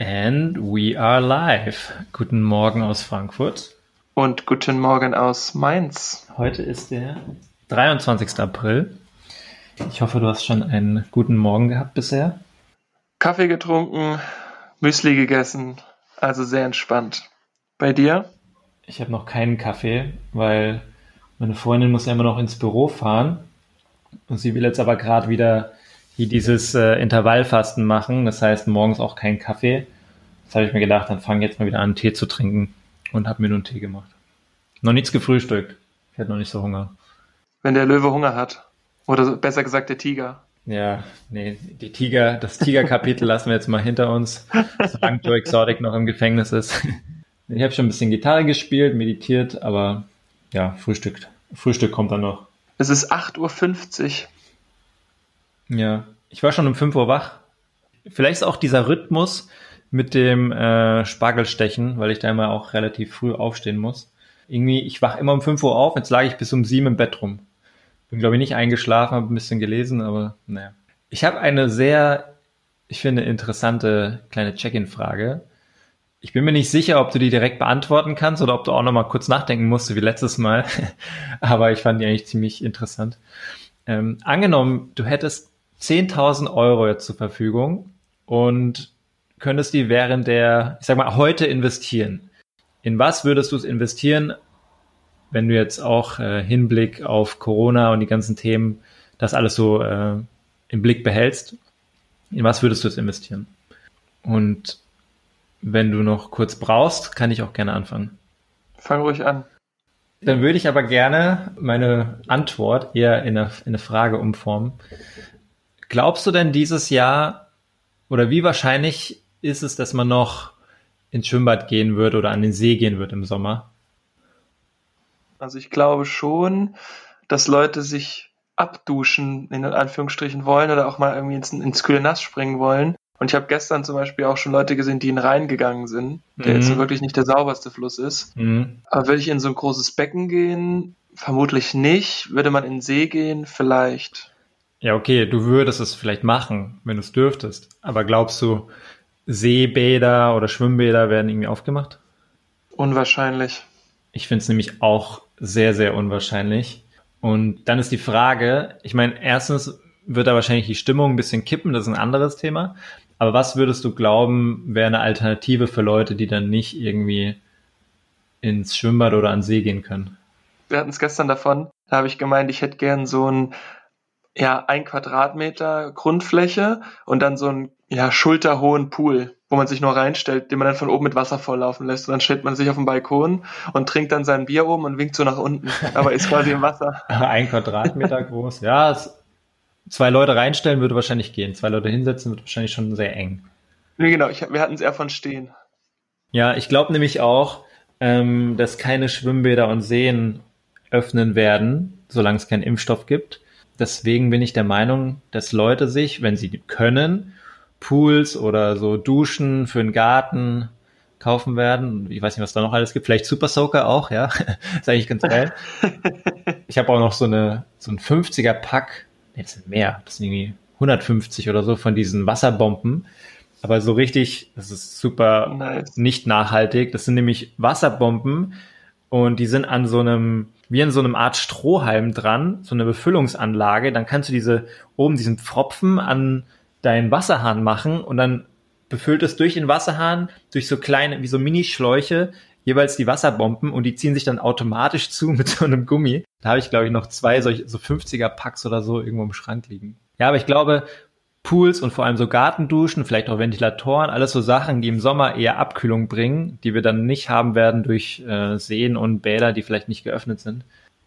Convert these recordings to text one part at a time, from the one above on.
And we are live. Guten Morgen aus Frankfurt. Und guten Morgen aus Mainz. Heute ist der 23. April. Ich hoffe, du hast schon einen guten Morgen gehabt bisher. Kaffee getrunken, Müsli gegessen, also sehr entspannt. Bei dir? Ich habe noch keinen Kaffee, weil meine Freundin muss ja immer noch ins Büro fahren. Und sie will jetzt aber gerade wieder die dieses äh, Intervallfasten machen. Das heißt, morgens auch kein Kaffee. Das habe ich mir gedacht, dann fange jetzt mal wieder an, Tee zu trinken und habe mir nur einen Tee gemacht. Noch nichts gefrühstückt. Ich hatte noch nicht so Hunger. Wenn der Löwe Hunger hat. Oder besser gesagt der Tiger. Ja, nee, die Tiger, das Tiger-Kapitel lassen wir jetzt mal hinter uns, solange Joe Exotic noch im Gefängnis ist. Ich habe schon ein bisschen Gitarre gespielt, meditiert, aber ja, Frühstück, Frühstück kommt dann noch. Es ist 8.50 Uhr. Ja, ich war schon um 5 Uhr wach. Vielleicht ist auch dieser Rhythmus mit dem äh, Spargelstechen, weil ich da immer auch relativ früh aufstehen muss. Irgendwie, ich wach immer um 5 Uhr auf, jetzt lag ich bis um 7 im Bett rum. Bin, glaube ich, nicht eingeschlafen, habe ein bisschen gelesen, aber naja. Ich habe eine sehr, ich finde, interessante kleine Check-in-Frage. Ich bin mir nicht sicher, ob du die direkt beantworten kannst oder ob du auch noch mal kurz nachdenken musst, wie letztes Mal. aber ich fand die eigentlich ziemlich interessant. Ähm, angenommen, du hättest 10.000 Euro jetzt zur Verfügung und könntest die während der, ich sag mal, heute investieren. In was würdest du es investieren, wenn du jetzt auch äh, Hinblick auf Corona und die ganzen Themen das alles so äh, im Blick behältst? In was würdest du es investieren? Und wenn du noch kurz brauchst, kann ich auch gerne anfangen. Fang ruhig an. Dann würde ich aber gerne meine Antwort eher in eine, in eine Frage umformen. Glaubst du denn dieses Jahr oder wie wahrscheinlich ist es, dass man noch ins Schwimmbad gehen wird oder an den See gehen wird im Sommer? Also ich glaube schon, dass Leute sich abduschen, in Anführungsstrichen wollen oder auch mal irgendwie ins, ins kühle Nass springen wollen. Und ich habe gestern zum Beispiel auch schon Leute gesehen, die in den Rhein gegangen sind, der mhm. jetzt wirklich nicht der sauberste Fluss ist. Mhm. Aber würde ich in so ein großes Becken gehen? Vermutlich nicht. Würde man in den See gehen? Vielleicht. Ja, okay, du würdest es vielleicht machen, wenn du es dürftest. Aber glaubst du, Seebäder oder Schwimmbäder werden irgendwie aufgemacht? Unwahrscheinlich. Ich finde es nämlich auch sehr, sehr unwahrscheinlich. Und dann ist die Frage, ich meine, erstens wird da wahrscheinlich die Stimmung ein bisschen kippen, das ist ein anderes Thema. Aber was würdest du glauben, wäre eine Alternative für Leute, die dann nicht irgendwie ins Schwimmbad oder an See gehen können? Wir hatten es gestern davon, da habe ich gemeint, ich hätte gern so ein ja, ein Quadratmeter Grundfläche und dann so einen ja, schulterhohen Pool, wo man sich nur reinstellt, den man dann von oben mit Wasser volllaufen lässt. Und dann stellt man sich auf den Balkon und trinkt dann sein Bier oben und winkt so nach unten, aber ist quasi im Wasser. Ein Quadratmeter groß, ja. zwei Leute reinstellen würde wahrscheinlich gehen. Zwei Leute hinsetzen wird wahrscheinlich schon sehr eng. Nee, genau, ich, wir hatten es eher von stehen. Ja, ich glaube nämlich auch, ähm, dass keine Schwimmbäder und Seen öffnen werden, solange es keinen Impfstoff gibt deswegen bin ich der Meinung, dass Leute sich, wenn sie können, Pools oder so Duschen für den Garten kaufen werden. Ich weiß nicht, was da noch alles gibt. Vielleicht Super Soaker auch, ja. ist eigentlich ganz geil. ich habe auch noch so eine so ein 50er Pack. Nee, das sind mehr. Das sind irgendwie 150 oder so von diesen Wasserbomben. Aber so richtig, das ist super nice. nicht nachhaltig. Das sind nämlich Wasserbomben und die sind an so einem wie in so einem Art Strohhalm dran, so eine Befüllungsanlage, dann kannst du diese oben diesen Pfropfen an deinen Wasserhahn machen und dann befüllt es durch den Wasserhahn durch so kleine, wie so Minischläuche, jeweils die Wasserbomben und die ziehen sich dann automatisch zu mit so einem Gummi. Da habe ich, glaube ich, noch zwei solche, so 50er Packs oder so irgendwo im Schrank liegen. Ja, aber ich glaube, Pools und vor allem so Gartenduschen, vielleicht auch Ventilatoren, alles so Sachen, die im Sommer eher Abkühlung bringen, die wir dann nicht haben werden durch äh, Seen und Bäder, die vielleicht nicht geöffnet sind.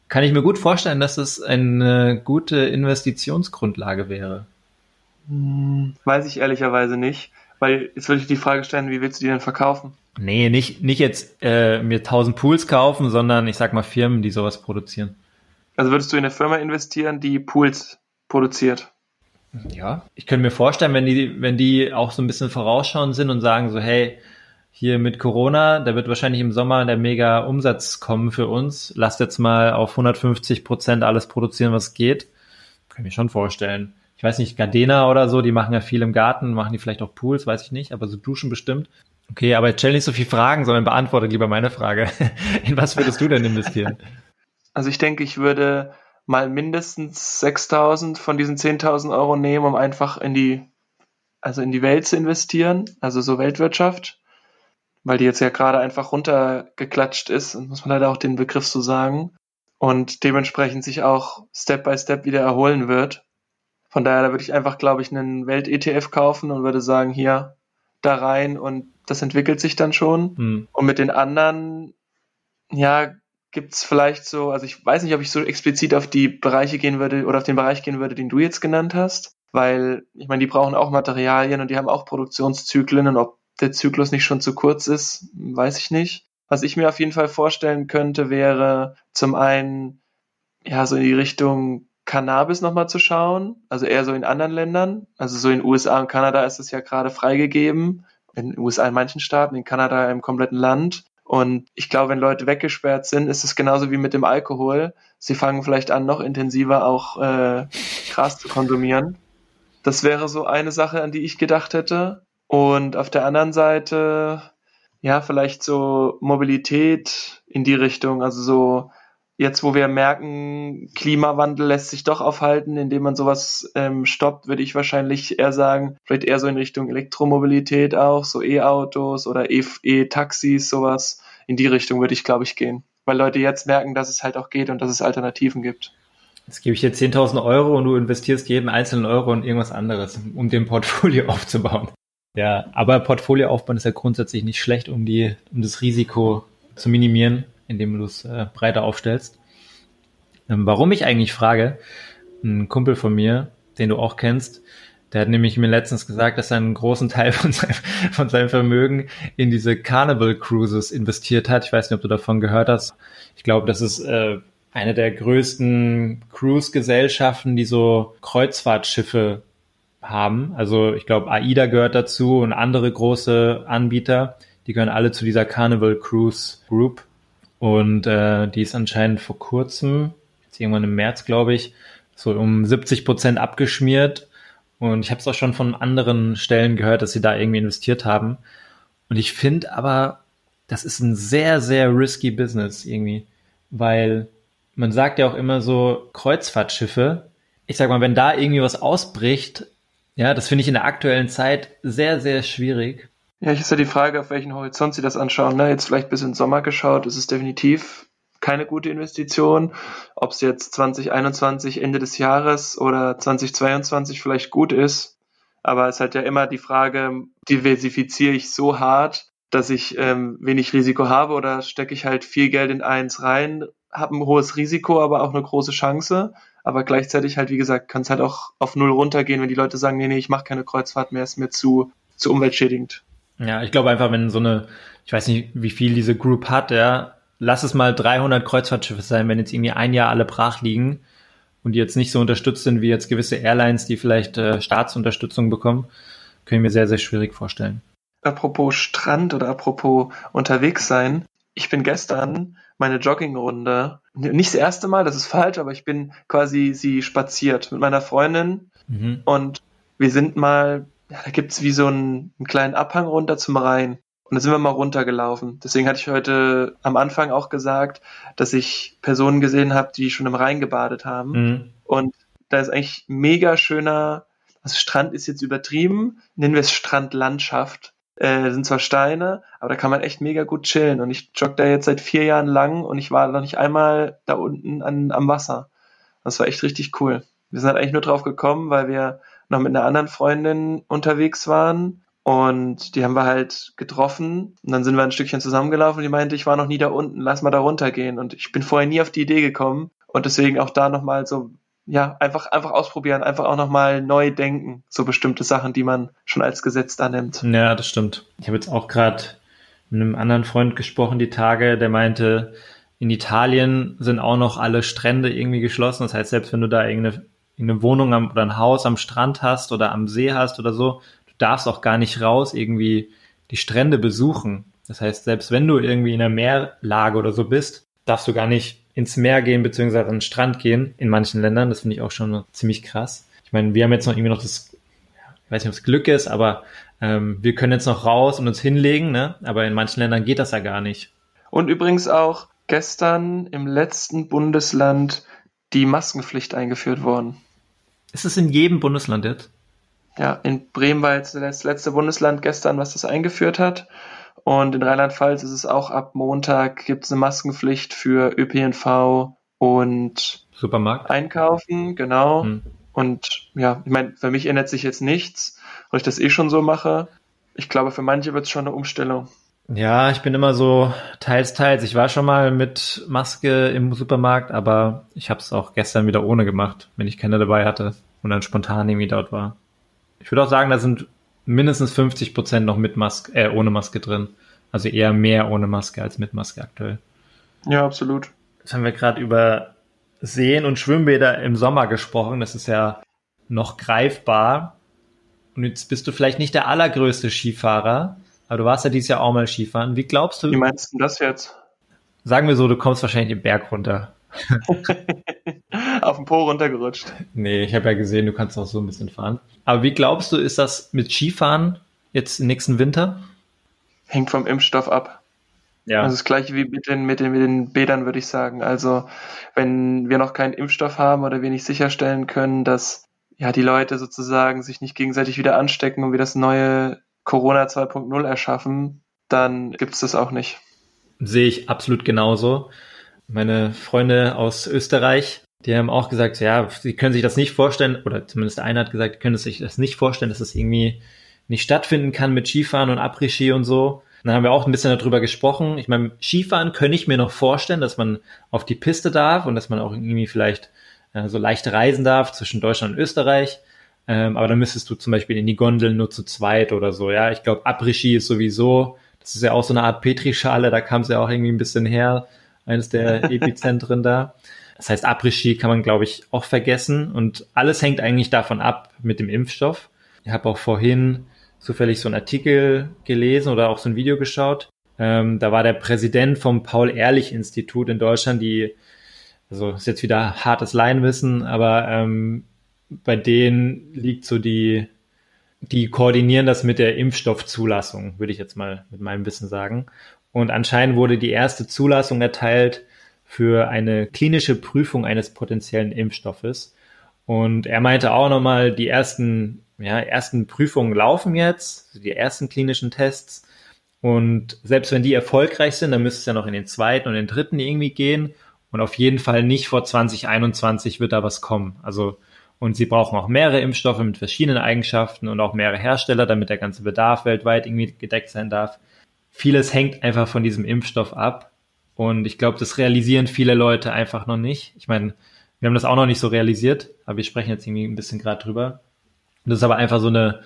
Kann ich mir gut vorstellen, dass es eine gute Investitionsgrundlage wäre. Hm, weiß ich ehrlicherweise nicht, weil jetzt würde ich die Frage stellen, wie willst du die denn verkaufen? Nee, nicht, nicht jetzt äh, mir tausend Pools kaufen, sondern ich sag mal Firmen, die sowas produzieren. Also würdest du in eine Firma investieren, die Pools produziert? Ja, ich könnte mir vorstellen, wenn die, wenn die auch so ein bisschen vorausschauend sind und sagen so, hey, hier mit Corona, da wird wahrscheinlich im Sommer der mega Umsatz kommen für uns. Lasst jetzt mal auf 150 Prozent alles produzieren, was geht. Kann ich mir schon vorstellen. Ich weiß nicht, Gardena oder so, die machen ja viel im Garten, machen die vielleicht auch Pools, weiß ich nicht, aber so Duschen bestimmt. Okay, aber stell nicht so viel Fragen, sondern beantworte lieber meine Frage. In was würdest du denn investieren? Also ich denke, ich würde mal mindestens 6.000 von diesen 10.000 Euro nehmen, um einfach in die, also in die Welt zu investieren, also so Weltwirtschaft, weil die jetzt ja gerade einfach runtergeklatscht ist, und muss man leider auch den Begriff so sagen, und dementsprechend sich auch Step by Step wieder erholen wird. Von daher, da würde ich einfach, glaube ich, einen Welt-ETF kaufen und würde sagen, hier, da rein und das entwickelt sich dann schon. Mhm. Und mit den anderen, ja, gibt es vielleicht so, also ich weiß nicht, ob ich so explizit auf die Bereiche gehen würde oder auf den Bereich gehen würde, den du jetzt genannt hast, weil ich meine, die brauchen auch Materialien und die haben auch Produktionszyklen und ob der Zyklus nicht schon zu kurz ist, weiß ich nicht. Was ich mir auf jeden Fall vorstellen könnte, wäre zum einen ja so in die Richtung Cannabis nochmal zu schauen, also eher so in anderen Ländern, also so in USA und Kanada ist es ja gerade freigegeben, in den USA in manchen Staaten, in Kanada im kompletten Land und ich glaube, wenn Leute weggesperrt sind, ist es genauso wie mit dem Alkohol. Sie fangen vielleicht an, noch intensiver auch äh, Gras zu konsumieren. Das wäre so eine Sache, an die ich gedacht hätte. Und auf der anderen Seite, ja, vielleicht so Mobilität in die Richtung, also so jetzt, wo wir merken, Klimawandel lässt sich doch aufhalten, indem man sowas ähm, stoppt, würde ich wahrscheinlich eher sagen, vielleicht eher so in Richtung Elektromobilität auch, so E-Autos oder E-Taxis, sowas. In die Richtung würde ich, glaube ich, gehen. Weil Leute jetzt merken, dass es halt auch geht und dass es Alternativen gibt. Jetzt gebe ich dir 10.000 Euro und du investierst jeden einzelnen Euro in irgendwas anderes, um den Portfolio aufzubauen. Ja, aber Portfolio aufbauen ist ja grundsätzlich nicht schlecht, um die, um das Risiko zu minimieren indem du es äh, breiter aufstellst. Ähm, warum ich eigentlich frage, ein Kumpel von mir, den du auch kennst, der hat nämlich mir letztens gesagt, dass er einen großen Teil von seinem, von seinem Vermögen in diese Carnival Cruises investiert hat. Ich weiß nicht, ob du davon gehört hast. Ich glaube, das ist äh, eine der größten Cruise-Gesellschaften, die so Kreuzfahrtschiffe haben. Also ich glaube, AIDA gehört dazu und andere große Anbieter. Die gehören alle zu dieser Carnival Cruise Group. Und äh, die ist anscheinend vor kurzem, jetzt irgendwann im März, glaube ich, so um 70 Prozent abgeschmiert. Und ich habe es auch schon von anderen Stellen gehört, dass sie da irgendwie investiert haben. Und ich finde aber, das ist ein sehr, sehr risky Business irgendwie, weil man sagt ja auch immer so Kreuzfahrtschiffe. Ich sag mal, wenn da irgendwie was ausbricht, ja, das finde ich in der aktuellen Zeit sehr, sehr schwierig. Ja, ich ist ja die Frage, auf welchen Horizont Sie das anschauen. Ne? Jetzt vielleicht bis in den Sommer geschaut, ist es definitiv keine gute Investition. Ob es jetzt 2021 Ende des Jahres oder 2022 vielleicht gut ist. Aber es ist halt ja immer die Frage, diversifiziere ich so hart, dass ich ähm, wenig Risiko habe oder stecke ich halt viel Geld in eins rein, habe ein hohes Risiko, aber auch eine große Chance. Aber gleichzeitig halt, wie gesagt, kann es halt auch auf null runtergehen, wenn die Leute sagen, nee, nee, ich mache keine Kreuzfahrt mehr, ist mir zu, zu umweltschädigend. Ja, ich glaube einfach, wenn so eine, ich weiß nicht, wie viel diese Group hat, ja, lass es mal 300 Kreuzfahrtschiffe sein, wenn jetzt irgendwie ein Jahr alle brach liegen und die jetzt nicht so unterstützt sind wie jetzt gewisse Airlines, die vielleicht äh, Staatsunterstützung bekommen, können ich mir sehr, sehr schwierig vorstellen. Apropos Strand oder apropos unterwegs sein. Ich bin gestern meine Joggingrunde, nicht das erste Mal, das ist falsch, aber ich bin quasi sie spaziert mit meiner Freundin mhm. und wir sind mal ja, da gibt's wie so einen, einen kleinen Abhang runter zum Rhein. Und da sind wir mal runtergelaufen. Deswegen hatte ich heute am Anfang auch gesagt, dass ich Personen gesehen habe, die schon im Rhein gebadet haben. Mhm. Und da ist eigentlich mega schöner, also Strand ist jetzt übertrieben, nennen wir es Strandlandschaft. Äh, sind zwar Steine, aber da kann man echt mega gut chillen. Und ich jogge da jetzt seit vier Jahren lang und ich war noch nicht einmal da unten an, am Wasser. Das war echt richtig cool. Wir sind halt eigentlich nur drauf gekommen, weil wir noch mit einer anderen Freundin unterwegs waren und die haben wir halt getroffen und dann sind wir ein Stückchen zusammengelaufen und die meinte, ich war noch nie da unten, lass mal da runtergehen und ich bin vorher nie auf die Idee gekommen und deswegen auch da nochmal so, ja, einfach, einfach ausprobieren, einfach auch nochmal neu denken, so bestimmte Sachen, die man schon als Gesetz da nimmt. Ja, das stimmt. Ich habe jetzt auch gerade mit einem anderen Freund gesprochen die Tage, der meinte, in Italien sind auch noch alle Strände irgendwie geschlossen. Das heißt, selbst wenn du da irgendeine eine Wohnung am, oder ein Haus am Strand hast oder am See hast oder so, du darfst auch gar nicht raus irgendwie die Strände besuchen. Das heißt, selbst wenn du irgendwie in einer Meerlage oder so bist, darfst du gar nicht ins Meer gehen beziehungsweise an den Strand gehen in manchen Ländern. Das finde ich auch schon ziemlich krass. Ich meine, wir haben jetzt noch irgendwie noch das, ich weiß nicht, ob es Glück ist, aber ähm, wir können jetzt noch raus und uns hinlegen, ne? aber in manchen Ländern geht das ja gar nicht. Und übrigens auch gestern im letzten Bundesland die Maskenpflicht eingeführt worden. Ist es in jedem Bundesland jetzt? Ja, in Bremen war jetzt das letzte Bundesland gestern, was das eingeführt hat. Und in Rheinland-Pfalz ist es auch ab Montag gibt es eine Maskenpflicht für ÖPNV und Supermarkt. Einkaufen, genau. Hm. Und ja, ich meine, für mich ändert sich jetzt nichts, weil ich das eh schon so mache. Ich glaube, für manche wird es schon eine Umstellung. Ja, ich bin immer so teils, teils. Ich war schon mal mit Maske im Supermarkt, aber ich habe es auch gestern wieder ohne gemacht, wenn ich keine dabei hatte und dann spontan irgendwie dort war. Ich würde auch sagen, da sind mindestens 50 Prozent noch mit Maske, äh, ohne Maske drin. Also eher mehr ohne Maske als mit Maske aktuell. Ja, absolut. Jetzt haben wir gerade über Seen und Schwimmbäder im Sommer gesprochen. Das ist ja noch greifbar. Und jetzt bist du vielleicht nicht der allergrößte Skifahrer, aber du warst ja dieses Jahr auch mal Skifahren. Wie glaubst du? Wie meinst du das jetzt? Sagen wir so, du kommst wahrscheinlich den Berg runter. Auf den Po runtergerutscht. Nee, ich habe ja gesehen, du kannst auch so ein bisschen fahren. Aber wie glaubst du, ist das mit Skifahren jetzt im nächsten Winter? Hängt vom Impfstoff ab. Ja. Also das gleiche wie mit den, mit den, mit den Bädern, würde ich sagen. Also wenn wir noch keinen Impfstoff haben oder wir nicht sicherstellen können, dass ja die Leute sozusagen sich nicht gegenseitig wieder anstecken und wir das neue Corona 2.0 erschaffen, dann gibt es das auch nicht. Sehe ich absolut genauso. Meine Freunde aus Österreich, die haben auch gesagt, ja, sie können sich das nicht vorstellen, oder zumindest einer hat gesagt, können sich das nicht vorstellen, dass das irgendwie nicht stattfinden kann mit Skifahren und Après-Ski und so. dann haben wir auch ein bisschen darüber gesprochen. Ich meine, Skifahren könnte ich mir noch vorstellen, dass man auf die Piste darf und dass man auch irgendwie vielleicht äh, so leicht reisen darf zwischen Deutschland und Österreich. Ähm, aber dann müsstest du zum Beispiel in die Gondeln nur zu zweit oder so. Ja, ich glaube, Après-Ski ist sowieso, das ist ja auch so eine Art Petrischale, da kam es ja auch irgendwie ein bisschen her, eines der Epizentren da. Das heißt, Après-Ski kann man, glaube ich, auch vergessen. Und alles hängt eigentlich davon ab mit dem Impfstoff. Ich habe auch vorhin zufällig so einen Artikel gelesen oder auch so ein Video geschaut. Ähm, da war der Präsident vom Paul-Ehrlich-Institut in Deutschland, die, also ist jetzt wieder hartes Laienwissen, aber ähm, bei denen liegt so die, die koordinieren das mit der Impfstoffzulassung, würde ich jetzt mal mit meinem Wissen sagen. Und anscheinend wurde die erste Zulassung erteilt für eine klinische Prüfung eines potenziellen Impfstoffes. Und er meinte auch nochmal, die ersten, ja, ersten Prüfungen laufen jetzt, die ersten klinischen Tests. Und selbst wenn die erfolgreich sind, dann müsste es ja noch in den zweiten und den dritten irgendwie gehen. Und auf jeden Fall nicht vor 2021 wird da was kommen. Also, und sie brauchen auch mehrere Impfstoffe mit verschiedenen Eigenschaften und auch mehrere Hersteller, damit der ganze Bedarf weltweit irgendwie gedeckt sein darf. Vieles hängt einfach von diesem Impfstoff ab. Und ich glaube, das realisieren viele Leute einfach noch nicht. Ich meine, wir haben das auch noch nicht so realisiert, aber wir sprechen jetzt irgendwie ein bisschen gerade drüber. Das ist aber einfach so eine,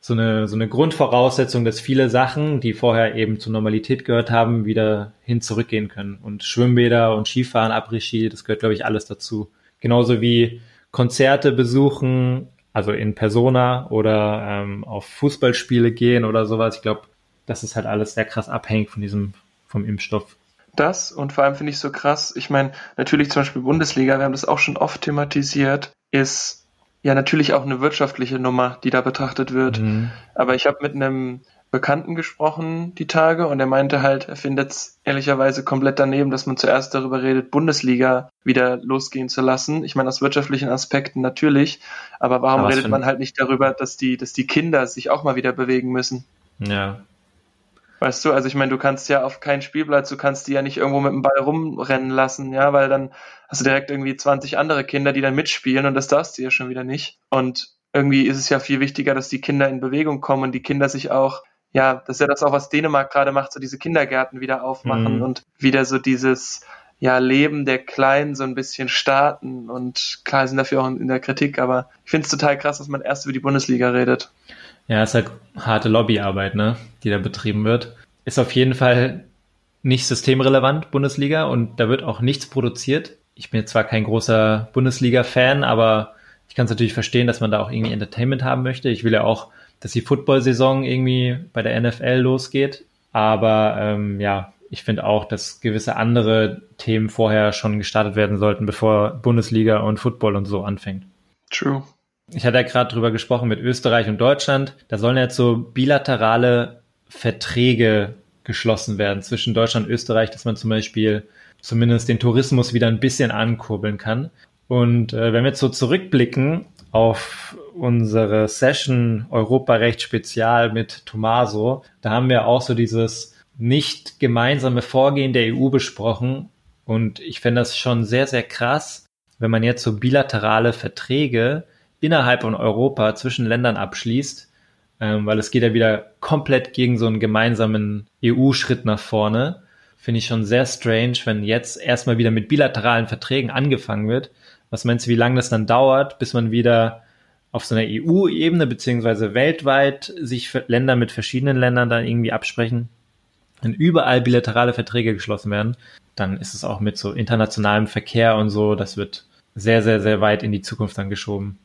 so eine, so eine Grundvoraussetzung, dass viele Sachen, die vorher eben zur Normalität gehört haben, wieder hin zurückgehen können. Und Schwimmbäder und Skifahren, Après-Ski, das gehört, glaube ich, alles dazu. Genauso wie Konzerte besuchen, also in Persona oder ähm, auf Fußballspiele gehen oder sowas. Ich glaube, das ist halt alles sehr krass abhängig von diesem, vom Impfstoff das und vor allem finde ich so krass, ich meine, natürlich zum Beispiel Bundesliga, wir haben das auch schon oft thematisiert, ist ja natürlich auch eine wirtschaftliche Nummer, die da betrachtet wird. Mhm. Aber ich habe mit einem Bekannten gesprochen die Tage und er meinte halt, er findet es ehrlicherweise komplett daneben, dass man zuerst darüber redet, Bundesliga wieder losgehen zu lassen. Ich meine, aus wirtschaftlichen Aspekten natürlich, aber warum aber redet man halt nicht darüber, dass die, dass die Kinder sich auch mal wieder bewegen müssen? Ja, Weißt du, also ich meine, du kannst ja auf keinen Spielplatz, du kannst die ja nicht irgendwo mit dem Ball rumrennen lassen, ja, weil dann hast du direkt irgendwie 20 andere Kinder, die dann mitspielen und das darfst du ja schon wieder nicht. Und irgendwie ist es ja viel wichtiger, dass die Kinder in Bewegung kommen und die Kinder sich auch, ja, das ist ja das auch, was Dänemark gerade macht, so diese Kindergärten wieder aufmachen mhm. und wieder so dieses, ja, Leben der Kleinen so ein bisschen starten und klar sind dafür auch in der Kritik, aber ich finde es total krass, dass man erst über die Bundesliga redet. Ja, ist halt harte Lobbyarbeit, ne, die da betrieben wird. Ist auf jeden Fall nicht systemrelevant, Bundesliga, und da wird auch nichts produziert. Ich bin jetzt zwar kein großer Bundesliga-Fan, aber ich kann es natürlich verstehen, dass man da auch irgendwie Entertainment haben möchte. Ich will ja auch, dass die Football-Saison irgendwie bei der NFL losgeht. Aber ähm, ja, ich finde auch, dass gewisse andere Themen vorher schon gestartet werden sollten, bevor Bundesliga und Football und so anfängt. True. Ich hatte ja gerade drüber gesprochen mit Österreich und Deutschland. Da sollen jetzt so bilaterale Verträge geschlossen werden zwischen Deutschland und Österreich, dass man zum Beispiel zumindest den Tourismus wieder ein bisschen ankurbeln kann. Und äh, wenn wir jetzt so zurückblicken auf unsere Session Europarecht Spezial mit Tomaso, da haben wir auch so dieses nicht gemeinsame Vorgehen der EU besprochen. Und ich fände das schon sehr, sehr krass, wenn man jetzt so bilaterale Verträge innerhalb von Europa zwischen Ländern abschließt, ähm, weil es geht ja wieder komplett gegen so einen gemeinsamen EU-Schritt nach vorne. Finde ich schon sehr strange, wenn jetzt erstmal wieder mit bilateralen Verträgen angefangen wird. Was meinst du, wie lange das dann dauert, bis man wieder auf so einer EU-Ebene beziehungsweise weltweit sich Länder mit verschiedenen Ländern dann irgendwie absprechen, wenn überall bilaterale Verträge geschlossen werden, dann ist es auch mit so internationalem Verkehr und so, das wird sehr, sehr, sehr weit in die Zukunft dann geschoben.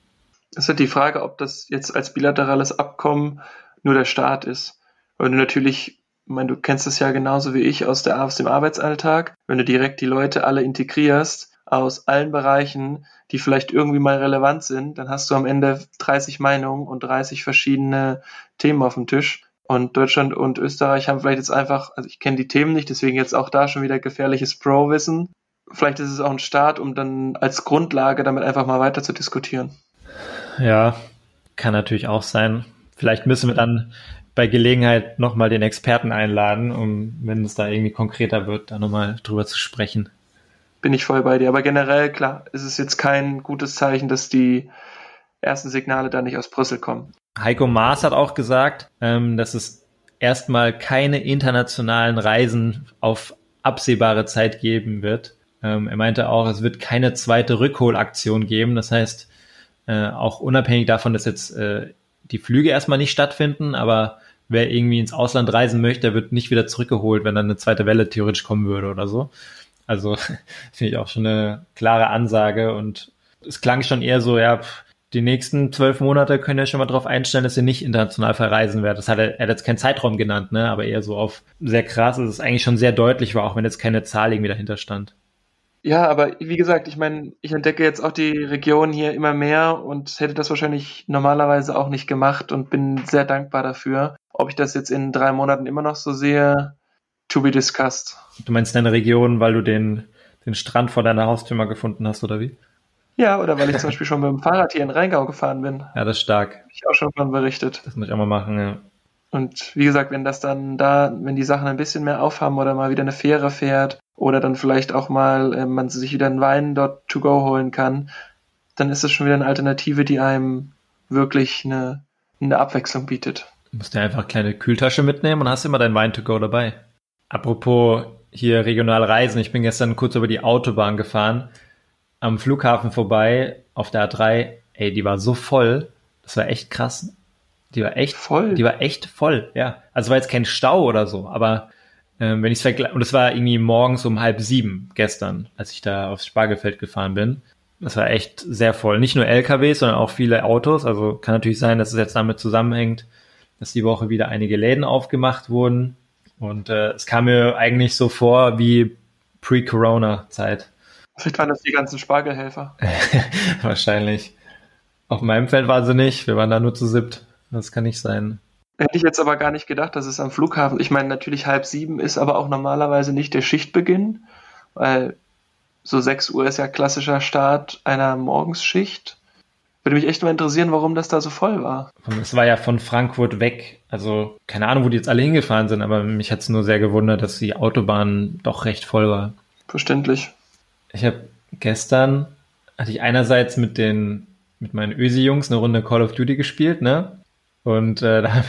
Es ist halt die Frage, ob das jetzt als bilaterales Abkommen nur der Staat ist. Wenn du natürlich, ich meine, du kennst es ja genauso wie ich aus, der, aus dem Arbeitsalltag, wenn du direkt die Leute alle integrierst aus allen Bereichen, die vielleicht irgendwie mal relevant sind, dann hast du am Ende 30 Meinungen und 30 verschiedene Themen auf dem Tisch. Und Deutschland und Österreich haben vielleicht jetzt einfach, also ich kenne die Themen nicht, deswegen jetzt auch da schon wieder gefährliches Pro-Wissen. Vielleicht ist es auch ein Start, um dann als Grundlage damit einfach mal weiter zu diskutieren. Ja, kann natürlich auch sein. Vielleicht müssen wir dann bei Gelegenheit nochmal den Experten einladen, um, wenn es da irgendwie konkreter wird, da nochmal drüber zu sprechen. Bin ich voll bei dir. Aber generell, klar, ist es jetzt kein gutes Zeichen, dass die ersten Signale da nicht aus Brüssel kommen. Heiko Maas hat auch gesagt, ähm, dass es erstmal keine internationalen Reisen auf absehbare Zeit geben wird. Ähm, er meinte auch, es wird keine zweite Rückholaktion geben. Das heißt, äh, auch unabhängig davon, dass jetzt äh, die Flüge erstmal nicht stattfinden, aber wer irgendwie ins Ausland reisen möchte, wird nicht wieder zurückgeholt, wenn dann eine zweite Welle theoretisch kommen würde oder so. Also finde ich auch schon eine klare Ansage und es klang schon eher so, ja, die nächsten zwölf Monate können ja schon mal darauf einstellen, dass ihr nicht international verreisen werdet. Das hat er, er hat jetzt keinen Zeitraum genannt, ne, aber eher so auf sehr krass, dass es eigentlich schon sehr deutlich war, auch wenn jetzt keine Zahl irgendwie dahinter stand. Ja, aber wie gesagt, ich meine, ich entdecke jetzt auch die Region hier immer mehr und hätte das wahrscheinlich normalerweise auch nicht gemacht und bin sehr dankbar dafür. Ob ich das jetzt in drei Monaten immer noch so sehe, to be discussed. Du meinst deine Region, weil du den, den Strand vor deiner Haustür mal gefunden hast, oder wie? Ja, oder weil ich zum Beispiel schon mit dem Fahrrad hier in Rheingau gefahren bin. Ja, das ist stark. Hab ich auch schon von berichtet. Das muss ich auch mal machen, ja. Und wie gesagt, wenn das dann da, wenn die Sachen ein bisschen mehr aufhaben oder mal wieder eine Fähre fährt oder dann vielleicht auch mal äh, man sich wieder einen Wein dort to go holen kann, dann ist es schon wieder eine Alternative, die einem wirklich eine, eine Abwechslung bietet. Du musst dir einfach eine kleine Kühltasche mitnehmen und hast immer dein Wein to go dabei. Apropos hier regional reisen, ich bin gestern kurz über die Autobahn gefahren, am Flughafen vorbei auf der A3, ey, die war so voll, das war echt krass. Die war echt voll. Die war echt voll, ja. Also war jetzt kein Stau oder so, aber ähm, wenn ich es vergleiche, und es war irgendwie morgens um halb sieben gestern, als ich da aufs Spargelfeld gefahren bin. Das war echt sehr voll. Nicht nur LKWs, sondern auch viele Autos. Also kann natürlich sein, dass es jetzt damit zusammenhängt, dass die Woche wieder einige Läden aufgemacht wurden. Und äh, es kam mir eigentlich so vor wie Pre-Corona-Zeit. Vielleicht waren das die ganzen Spargelhelfer. Wahrscheinlich. Auf meinem Feld war sie nicht. Wir waren da nur zu siebt. Das kann nicht sein. Hätte ich jetzt aber gar nicht gedacht, dass es am Flughafen, ich meine, natürlich halb sieben ist aber auch normalerweise nicht der Schichtbeginn, weil so sechs Uhr ist ja klassischer Start einer Morgensschicht. Würde mich echt mal interessieren, warum das da so voll war. Es war ja von Frankfurt weg. Also keine Ahnung, wo die jetzt alle hingefahren sind, aber mich hat es nur sehr gewundert, dass die Autobahn doch recht voll war. Verständlich. Ich habe gestern, hatte ich einerseits mit den, mit meinen Ösi-Jungs eine Runde Call of Duty gespielt, ne? Und äh, da,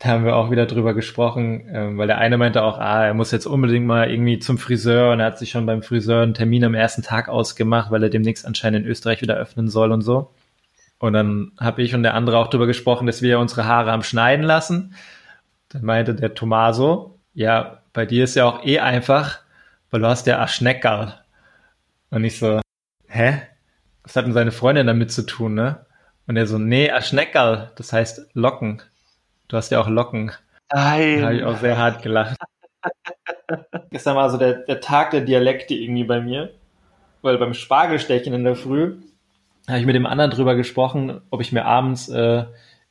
da haben wir auch wieder drüber gesprochen, äh, weil der eine meinte auch, ah, er muss jetzt unbedingt mal irgendwie zum Friseur und er hat sich schon beim Friseur einen Termin am ersten Tag ausgemacht, weil er demnächst anscheinend in Österreich wieder öffnen soll und so. Und dann habe ich und der andere auch drüber gesprochen, dass wir unsere Haare am Schneiden lassen. Dann meinte der Tomaso, ja, bei dir ist ja auch eh einfach, weil du hast ja Aschneckerl. Und ich so, hä? Was hat denn seine Freundin damit zu tun, ne? Und er so, nee, Schneckerl, das heißt Locken. Du hast ja auch Locken. Nein. Da habe ich auch sehr hart gelacht. Gestern war so der, der Tag der Dialekte irgendwie bei mir, weil beim Spargelstechen in der Früh habe ich mit dem anderen drüber gesprochen, ob ich mir abends äh,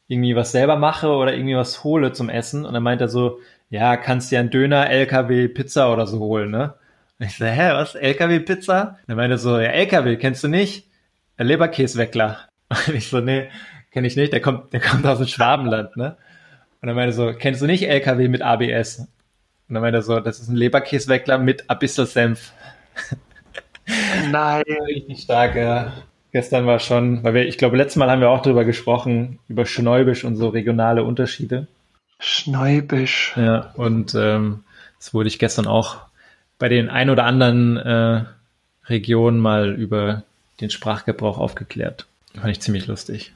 irgendwie was selber mache oder irgendwie was hole zum Essen. Und dann meint er so, ja, kannst dir einen Döner, LKW, Pizza oder so holen, ne? Und ich so, hä, was? LKW, Pizza? dann meint er so, ja, LKW, kennst du nicht? Leberkäsweckler. Und ich so, nee, kenne ich nicht, der kommt, der kommt aus dem Schwabenland, ne? Und dann meinte er so, kennst du nicht LKW mit ABS? Und dann meinte er so, das ist ein Leberkäsweckler mit Abissel-Senf. Nein. Richtig stark, ja. Gestern war schon, weil wir, ich glaube, letztes Mal haben wir auch drüber gesprochen, über Schnäubisch und so regionale Unterschiede. Schnäubisch. Ja, und ähm, das wurde ich gestern auch bei den ein oder anderen äh, Regionen mal über den Sprachgebrauch aufgeklärt. Fand ich ziemlich lustig.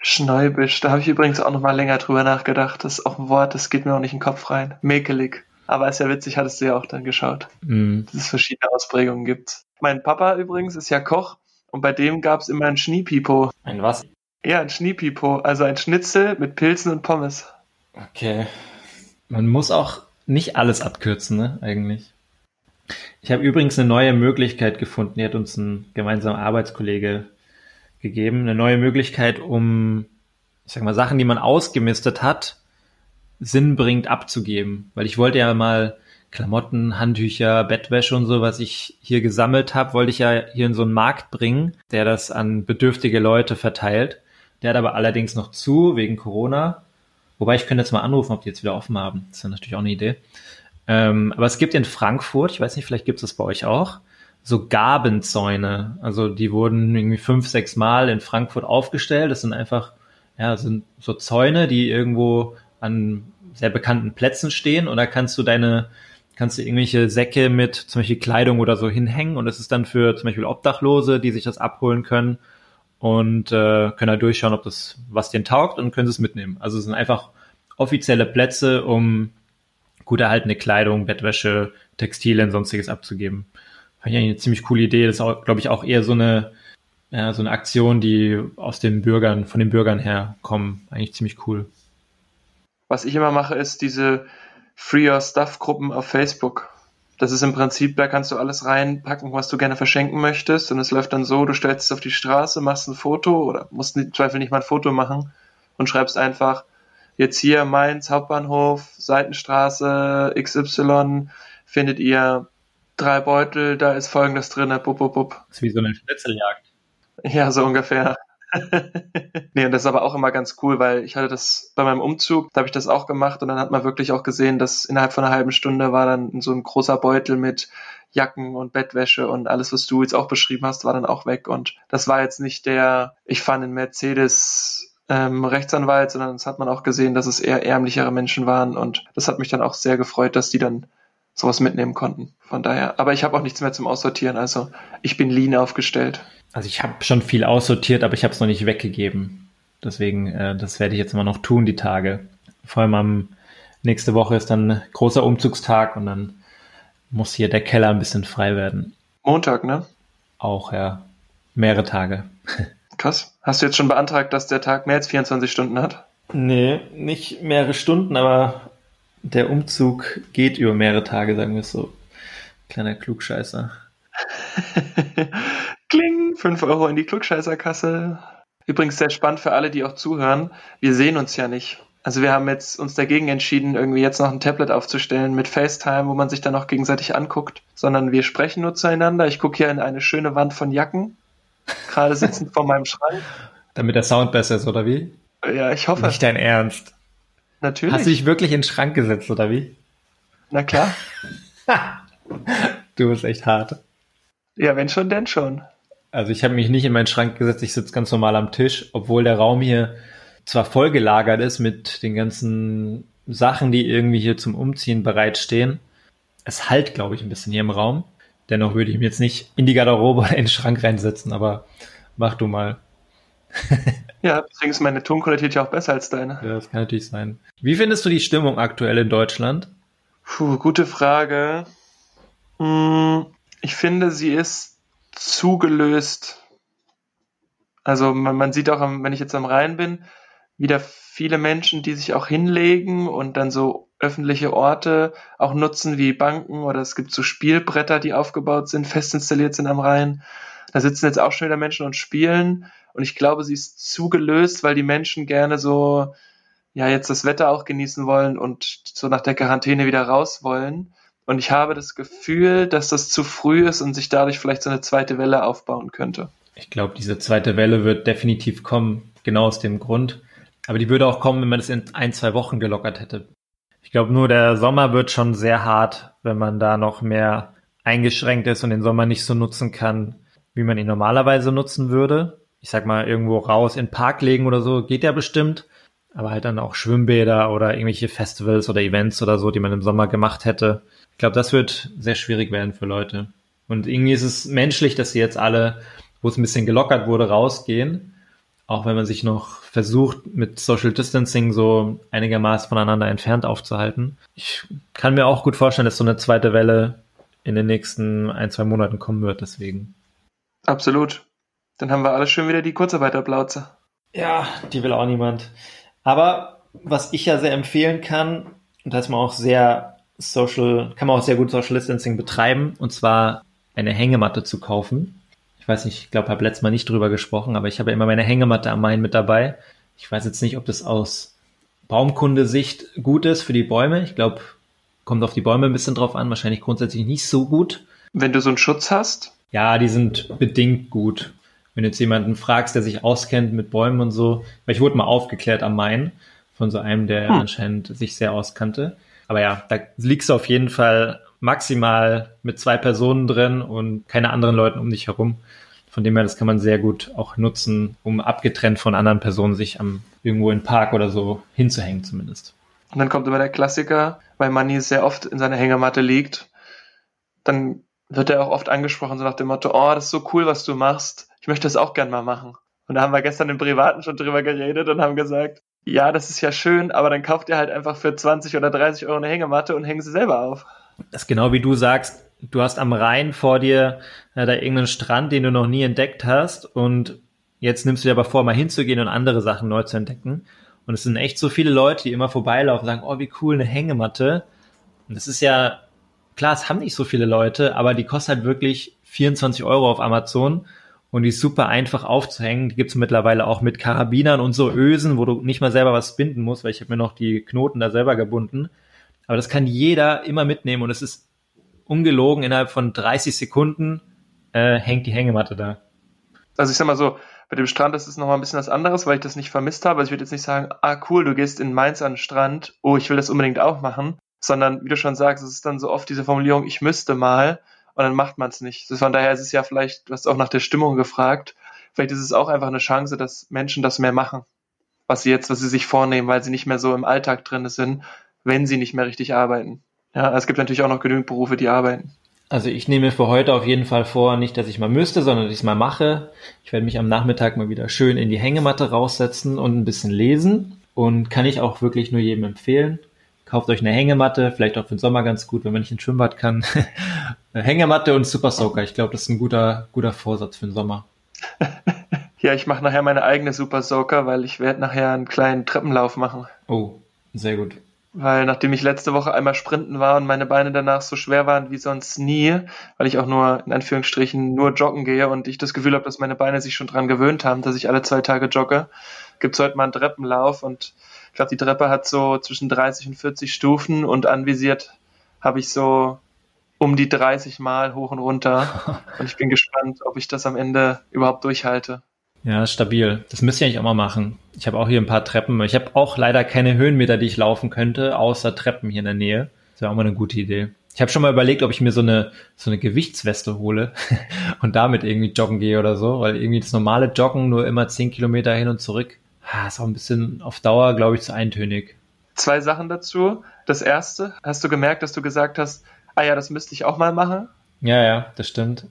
Schnäubisch, da habe ich übrigens auch noch mal länger drüber nachgedacht. Das ist auch ein Wort, das geht mir auch nicht in den Kopf rein. Mäkelig. Aber ist ja witzig, hattest du ja auch dann geschaut, mm. dass es verschiedene Ausprägungen gibt. Mein Papa übrigens ist ja Koch und bei dem gab es immer ein Schniepipo. Ein was? Ja, ein Schniepipo, also ein Schnitzel mit Pilzen und Pommes. Okay. Man muss auch nicht alles abkürzen, ne, eigentlich. Ich habe übrigens eine neue Möglichkeit gefunden, die hat uns ein gemeinsamer Arbeitskollege gegeben, eine neue Möglichkeit, um, ich sag mal, Sachen, die man ausgemistet hat, sinnbringend abzugeben. Weil ich wollte ja mal Klamotten, Handtücher, Bettwäsche und so, was ich hier gesammelt habe, wollte ich ja hier in so einen Markt bringen, der das an bedürftige Leute verteilt. Der hat aber allerdings noch zu wegen Corona. Wobei ich könnte jetzt mal anrufen, ob die jetzt wieder offen haben. Das ist ja natürlich auch eine Idee. Ähm, aber es gibt in Frankfurt, ich weiß nicht, vielleicht gibt es das bei euch auch, so Gabenzäune. Also die wurden irgendwie fünf, sechs Mal in Frankfurt aufgestellt. Das sind einfach, ja, sind so Zäune, die irgendwo an sehr bekannten Plätzen stehen. Und da kannst du deine kannst du irgendwelche Säcke mit zum Beispiel Kleidung oder so hinhängen und es ist dann für zum Beispiel Obdachlose, die sich das abholen können und äh, können da durchschauen, ob das was denen taugt und können es mitnehmen. Also es sind einfach offizielle Plätze, um gut erhaltene Kleidung, Bettwäsche, Textilien, sonstiges abzugeben. Fand ich eigentlich eine ziemlich coole Idee. Das ist, glaube ich, auch eher so eine, ja, so eine Aktion, die aus den Bürgern, von den Bürgern her kommen. Eigentlich ziemlich cool. Was ich immer mache, ist diese Free Your Stuff Gruppen auf Facebook. Das ist im Prinzip, da kannst du alles reinpacken, was du gerne verschenken möchtest. Und es läuft dann so, du stellst es auf die Straße, machst ein Foto oder musst im Zweifel nicht mal ein Foto machen und schreibst einfach, jetzt hier Mainz, Hauptbahnhof, Seitenstraße, XY, findet ihr drei Beutel, da ist folgendes drin, bub, bub, bub. Das ist wie so eine Schnitzeljagd. Ja, so ungefähr. Nee, und das ist aber auch immer ganz cool, weil ich hatte das bei meinem Umzug, da habe ich das auch gemacht und dann hat man wirklich auch gesehen, dass innerhalb von einer halben Stunde war dann so ein großer Beutel mit Jacken und Bettwäsche und alles, was du jetzt auch beschrieben hast, war dann auch weg. Und das war jetzt nicht der, ich fand in Mercedes ähm, Rechtsanwalt, sondern das hat man auch gesehen, dass es eher ärmlichere Menschen waren und das hat mich dann auch sehr gefreut, dass die dann sowas mitnehmen konnten. Von daher, aber ich habe auch nichts mehr zum Aussortieren, also ich bin lean aufgestellt. Also ich habe schon viel aussortiert, aber ich habe es noch nicht weggegeben. Deswegen, äh, das werde ich jetzt immer noch tun, die Tage. Vor allem am nächste Woche ist dann großer Umzugstag und dann muss hier der Keller ein bisschen frei werden. Montag, ne? Auch, ja. Mehrere Tage. Krass. Hast du jetzt schon beantragt, dass der Tag mehr als 24 Stunden hat? Nee, nicht mehrere Stunden, aber der Umzug geht über mehrere Tage, sagen wir es so. Kleiner Klugscheißer. Kling, 5 Euro in die Klugscheißerkasse. Übrigens sehr spannend für alle, die auch zuhören. Wir sehen uns ja nicht. Also wir haben jetzt uns dagegen entschieden, irgendwie jetzt noch ein Tablet aufzustellen mit FaceTime, wo man sich dann auch gegenseitig anguckt, sondern wir sprechen nur zueinander. Ich gucke hier in eine schöne Wand von Jacken, gerade sitzend vor meinem Schrank. Damit der Sound besser ist, oder wie? Ja, ich hoffe. Nicht dein Ernst. Natürlich. Hast du dich wirklich in den Schrank gesetzt, oder wie? Na klar. du bist echt hart. Ja, wenn schon, denn schon. Also ich habe mich nicht in meinen Schrank gesetzt, ich sitze ganz normal am Tisch, obwohl der Raum hier zwar vollgelagert ist mit den ganzen Sachen, die irgendwie hier zum Umziehen bereitstehen. Es halt, glaube ich, ein bisschen hier im Raum. Dennoch würde ich mir jetzt nicht in die Garderobe oder in den Schrank reinsetzen, aber mach du mal. ja, deswegen ist meine Tonqualität ja auch besser als deine. Ja, das kann natürlich sein. Wie findest du die Stimmung aktuell in Deutschland? Puh, gute Frage. Hm, ich finde, sie ist zugelöst. Also man, man sieht auch, wenn ich jetzt am Rhein bin, wieder viele Menschen, die sich auch hinlegen und dann so öffentliche Orte auch nutzen wie Banken oder es gibt so Spielbretter, die aufgebaut sind, fest installiert sind am Rhein. Da sitzen jetzt auch schon wieder Menschen und spielen. Und ich glaube, sie ist zugelöst, weil die Menschen gerne so, ja, jetzt das Wetter auch genießen wollen und so nach der Quarantäne wieder raus wollen. Und ich habe das Gefühl, dass das zu früh ist und sich dadurch vielleicht so eine zweite Welle aufbauen könnte. Ich glaube, diese zweite Welle wird definitiv kommen, genau aus dem Grund. Aber die würde auch kommen, wenn man es in ein, zwei Wochen gelockert hätte. Ich glaube, nur der Sommer wird schon sehr hart, wenn man da noch mehr eingeschränkt ist und den Sommer nicht so nutzen kann, wie man ihn normalerweise nutzen würde. Ich sag mal, irgendwo raus in Park legen oder so, geht ja bestimmt. Aber halt dann auch Schwimmbäder oder irgendwelche Festivals oder Events oder so, die man im Sommer gemacht hätte. Ich glaube, das wird sehr schwierig werden für Leute. Und irgendwie ist es menschlich, dass sie jetzt alle, wo es ein bisschen gelockert wurde, rausgehen. Auch wenn man sich noch versucht, mit Social Distancing so einigermaßen voneinander entfernt aufzuhalten. Ich kann mir auch gut vorstellen, dass so eine zweite Welle in den nächsten ein, zwei Monaten kommen wird, deswegen. Absolut. Dann haben wir alle schön wieder die Kurzarbeiterplauze. Ja, die will auch niemand. Aber was ich ja sehr empfehlen kann, und da ist man auch sehr Social, kann man auch sehr gut Social Distancing betreiben, und zwar eine Hängematte zu kaufen. Ich weiß nicht, ich glaube, habe letztes Mal nicht drüber gesprochen, aber ich habe ja immer meine Hängematte am Main mit dabei. Ich weiß jetzt nicht, ob das aus Baumkundesicht gut ist für die Bäume. Ich glaube, kommt auf die Bäume ein bisschen drauf an, wahrscheinlich grundsätzlich nicht so gut. Wenn du so einen Schutz hast? Ja, die sind bedingt gut. Wenn du jetzt jemanden fragst, der sich auskennt mit Bäumen und so, weil ich wurde mal aufgeklärt am Main von so einem, der hm. anscheinend sich sehr auskannte. Aber ja, da liegst du auf jeden Fall maximal mit zwei Personen drin und keine anderen Leuten um dich herum. Von dem her, das kann man sehr gut auch nutzen, um abgetrennt von anderen Personen sich am irgendwo in Park oder so hinzuhängen zumindest. Und dann kommt immer der Klassiker, weil Manni sehr oft in seiner Hängematte liegt. Dann wird er auch oft angesprochen, so nach dem Motto, oh, das ist so cool, was du machst. Ich möchte das auch gern mal machen. Und da haben wir gestern im Privaten schon drüber geredet und haben gesagt, ja, das ist ja schön, aber dann kauft ihr halt einfach für 20 oder 30 Euro eine Hängematte und hängen sie selber auf. Das ist genau wie du sagst, du hast am Rhein vor dir äh, da irgendeinen Strand, den du noch nie entdeckt hast und jetzt nimmst du dir aber vor, mal hinzugehen und andere Sachen neu zu entdecken. Und es sind echt so viele Leute, die immer vorbeilaufen und sagen, oh, wie cool, eine Hängematte. Und das ist ja, klar, es haben nicht so viele Leute, aber die kostet halt wirklich 24 Euro auf Amazon und die ist super einfach aufzuhängen. Die gibt's mittlerweile auch mit Karabinern und so Ösen, wo du nicht mal selber was binden musst, weil ich habe mir noch die Knoten da selber gebunden. Aber das kann jeder immer mitnehmen und es ist ungelogen, innerhalb von 30 Sekunden äh, hängt die Hängematte da. Also ich sag mal so, mit dem Strand ist es nochmal ein bisschen was anderes, weil ich das nicht vermisst habe. Also ich würde jetzt nicht sagen, ah cool, du gehst in Mainz an den Strand, oh, ich will das unbedingt auch machen, sondern wie du schon sagst, es ist dann so oft diese Formulierung, ich müsste mal und dann macht man es nicht. Von daher ist es ja vielleicht, du hast auch nach der Stimmung gefragt, vielleicht ist es auch einfach eine Chance, dass Menschen das mehr machen, was sie jetzt, was sie sich vornehmen, weil sie nicht mehr so im Alltag drin sind, wenn sie nicht mehr richtig arbeiten. Ja, es gibt natürlich auch noch genügend Berufe, die arbeiten. Also ich nehme für heute auf jeden Fall vor, nicht, dass ich mal müsste, sondern dass ich es mal mache. Ich werde mich am Nachmittag mal wieder schön in die Hängematte raussetzen und ein bisschen lesen. Und kann ich auch wirklich nur jedem empfehlen. Kauft euch eine Hängematte, vielleicht auch für den Sommer ganz gut, wenn man nicht ins Schwimmbad kann. Hängematte und Super Soaker. Ich glaube, das ist ein guter, guter Vorsatz für den Sommer. ja, ich mache nachher meine eigene Super Soaker, weil ich werde nachher einen kleinen Treppenlauf machen. Oh, sehr gut. Weil nachdem ich letzte Woche einmal sprinten war und meine Beine danach so schwer waren wie sonst nie, weil ich auch nur in Anführungsstrichen nur joggen gehe und ich das Gefühl habe, dass meine Beine sich schon dran gewöhnt haben, dass ich alle zwei Tage jogge, gibt's heute mal einen Treppenlauf und ich glaube, die Treppe hat so zwischen 30 und 40 Stufen und anvisiert habe ich so um die 30 Mal hoch und runter und ich bin gespannt, ob ich das am Ende überhaupt durchhalte. Ja, stabil. Das müsst ihr eigentlich auch mal machen. Ich habe auch hier ein paar Treppen. Ich habe auch leider keine Höhenmeter, die ich laufen könnte, außer Treppen hier in der Nähe. Das wäre auch mal eine gute Idee. Ich habe schon mal überlegt, ob ich mir so eine so eine Gewichtsweste hole und damit irgendwie joggen gehe oder so, weil irgendwie das normale Joggen nur immer zehn Kilometer hin und zurück, ist auch ein bisschen auf Dauer, glaube ich, zu eintönig. Zwei Sachen dazu. Das erste, hast du gemerkt, dass du gesagt hast, ah ja, das müsste ich auch mal machen? Ja, ja, das stimmt.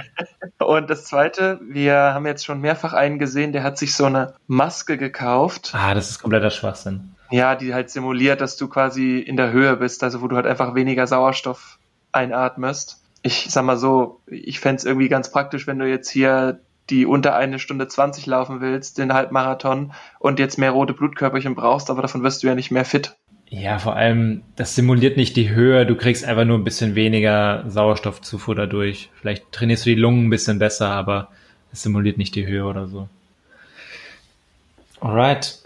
und das zweite, wir haben jetzt schon mehrfach einen gesehen, der hat sich so eine Maske gekauft. Ah, das ist kompletter Schwachsinn. Ja, die halt simuliert, dass du quasi in der Höhe bist, also wo du halt einfach weniger Sauerstoff einatmest. Ich sag mal so, ich fände es irgendwie ganz praktisch, wenn du jetzt hier die unter eine Stunde 20 laufen willst, den Halbmarathon und jetzt mehr rote Blutkörperchen brauchst, aber davon wirst du ja nicht mehr fit. Ja, vor allem, das simuliert nicht die Höhe, du kriegst einfach nur ein bisschen weniger Sauerstoffzufuhr dadurch. Vielleicht trainierst du die Lungen ein bisschen besser, aber es simuliert nicht die Höhe oder so. Alright,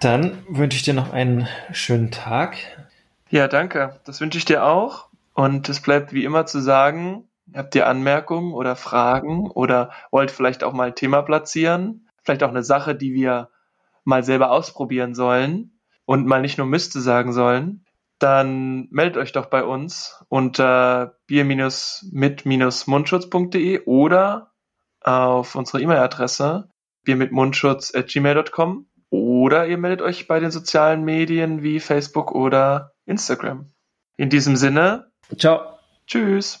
dann wünsche ich dir noch einen schönen Tag. Ja, danke. Das wünsche ich dir auch. Und es bleibt wie immer zu sagen, habt ihr Anmerkungen oder Fragen oder wollt vielleicht auch mal ein Thema platzieren? Vielleicht auch eine Sache, die wir mal selber ausprobieren sollen und mal nicht nur müsste sagen sollen, dann meldet euch doch bei uns unter bier-mit-mundschutz.de oder auf unsere E-Mail-Adresse biermitmundschutz.gmail.com oder ihr meldet euch bei den sozialen Medien wie Facebook oder Instagram. In diesem Sinne, ciao. Tschüss.